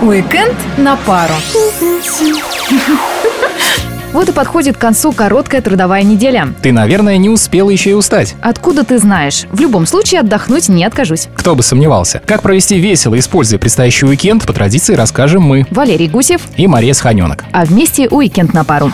Уикенд на пару. Вот и подходит к концу короткая трудовая неделя. Ты, наверное, не успела еще и устать. Откуда ты знаешь? В любом случае отдохнуть не откажусь. Кто бы сомневался. Как провести весело, используя предстоящий уикенд, по традиции расскажем мы. Валерий Гусев. И Мария Сханенок. А вместе уикенд на пару.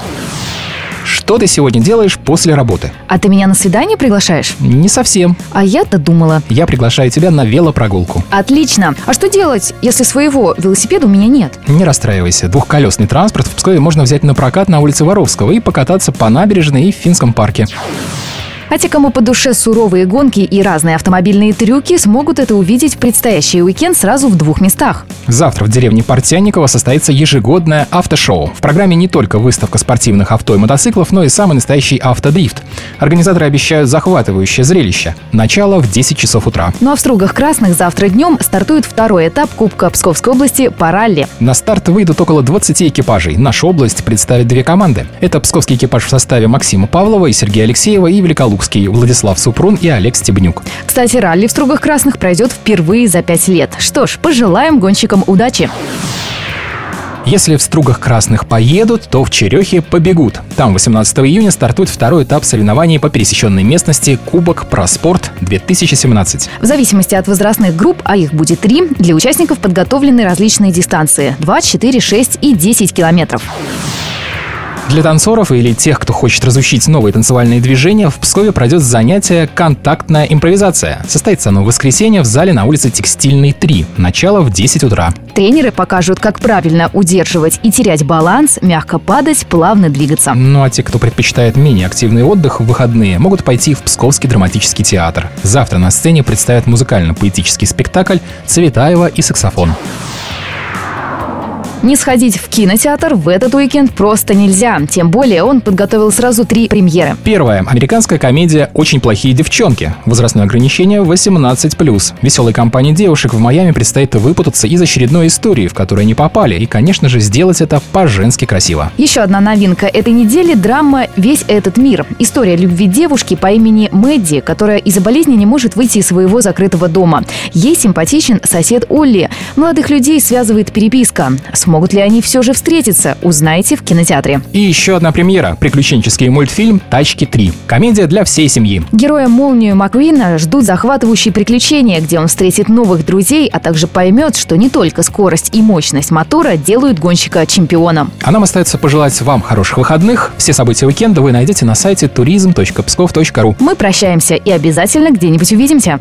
Что ты сегодня делаешь после работы? А ты меня на свидание приглашаешь? Не совсем. А я-то думала. Я приглашаю тебя на велопрогулку. Отлично. А что делать, если своего велосипеда у меня нет? Не расстраивайся. Двухколесный транспорт в Пскове можно взять на прокат на улице Воровского и покататься по набережной и в Финском парке. А те, кому по душе суровые гонки и разные автомобильные трюки, смогут это увидеть в предстоящий уикенд сразу в двух местах. Завтра в деревне Портянниково состоится ежегодное автошоу. В программе не только выставка спортивных авто и мотоциклов, но и самый настоящий автодрифт. Организаторы обещают захватывающее зрелище. Начало в 10 часов утра. Ну а в Стругах Красных завтра днем стартует второй этап Кубка Псковской области по ралли. На старт выйдут около 20 экипажей. Наша область представит две команды. Это псковский экипаж в составе Максима Павлова и Сергея Алексеева и Великолукский Владислав Супрун и Олег Стебнюк. Кстати, ралли в Стругах Красных пройдет впервые за пять лет. Что ж, пожелаем гонщикам удачи. Если в Стругах Красных поедут, то в Черехе побегут. Там 18 июня стартует второй этап соревнований по пересеченной местности Кубок Проспорт 2017. В зависимости от возрастных групп, а их будет три, для участников подготовлены различные дистанции – 2, 4, 6 и 10 километров. Для танцоров или тех, кто хочет разучить новые танцевальные движения, в Пскове пройдет занятие «Контактная импровизация». Состоится оно в воскресенье в зале на улице Текстильной 3. Начало в 10 утра. Тренеры покажут, как правильно удерживать и терять баланс, мягко падать, плавно двигаться. Ну а те, кто предпочитает менее активный отдых в выходные, могут пойти в Псковский драматический театр. Завтра на сцене представят музыкально-поэтический спектакль «Цветаева и саксофон». Не сходить в кинотеатр в этот уикенд просто нельзя. Тем более он подготовил сразу три премьеры. Первая. Американская комедия «Очень плохие девчонки». Возрастное ограничение 18+. Веселой компании девушек в Майами предстоит выпутаться из очередной истории, в которую они попали. И, конечно же, сделать это по-женски красиво. Еще одна новинка этой недели – драма «Весь этот мир». История любви девушки по имени Мэдди, которая из-за болезни не может выйти из своего закрытого дома. Ей симпатичен сосед Олли. Молодых людей связывает переписка. Смогут ли они все же встретиться, узнаете в кинотеатре. И еще одна премьера – приключенческий мультфильм «Тачки 3». Комедия для всей семьи. Героя Молнию Маквина ждут захватывающие приключения, где он встретит новых друзей, а также поймет, что не только скорость и мощность мотора делают гонщика чемпионом. А нам остается пожелать вам хороших выходных. Все события уикенда вы найдете на сайте turism.pskov.ru. Мы прощаемся и обязательно где-нибудь увидимся.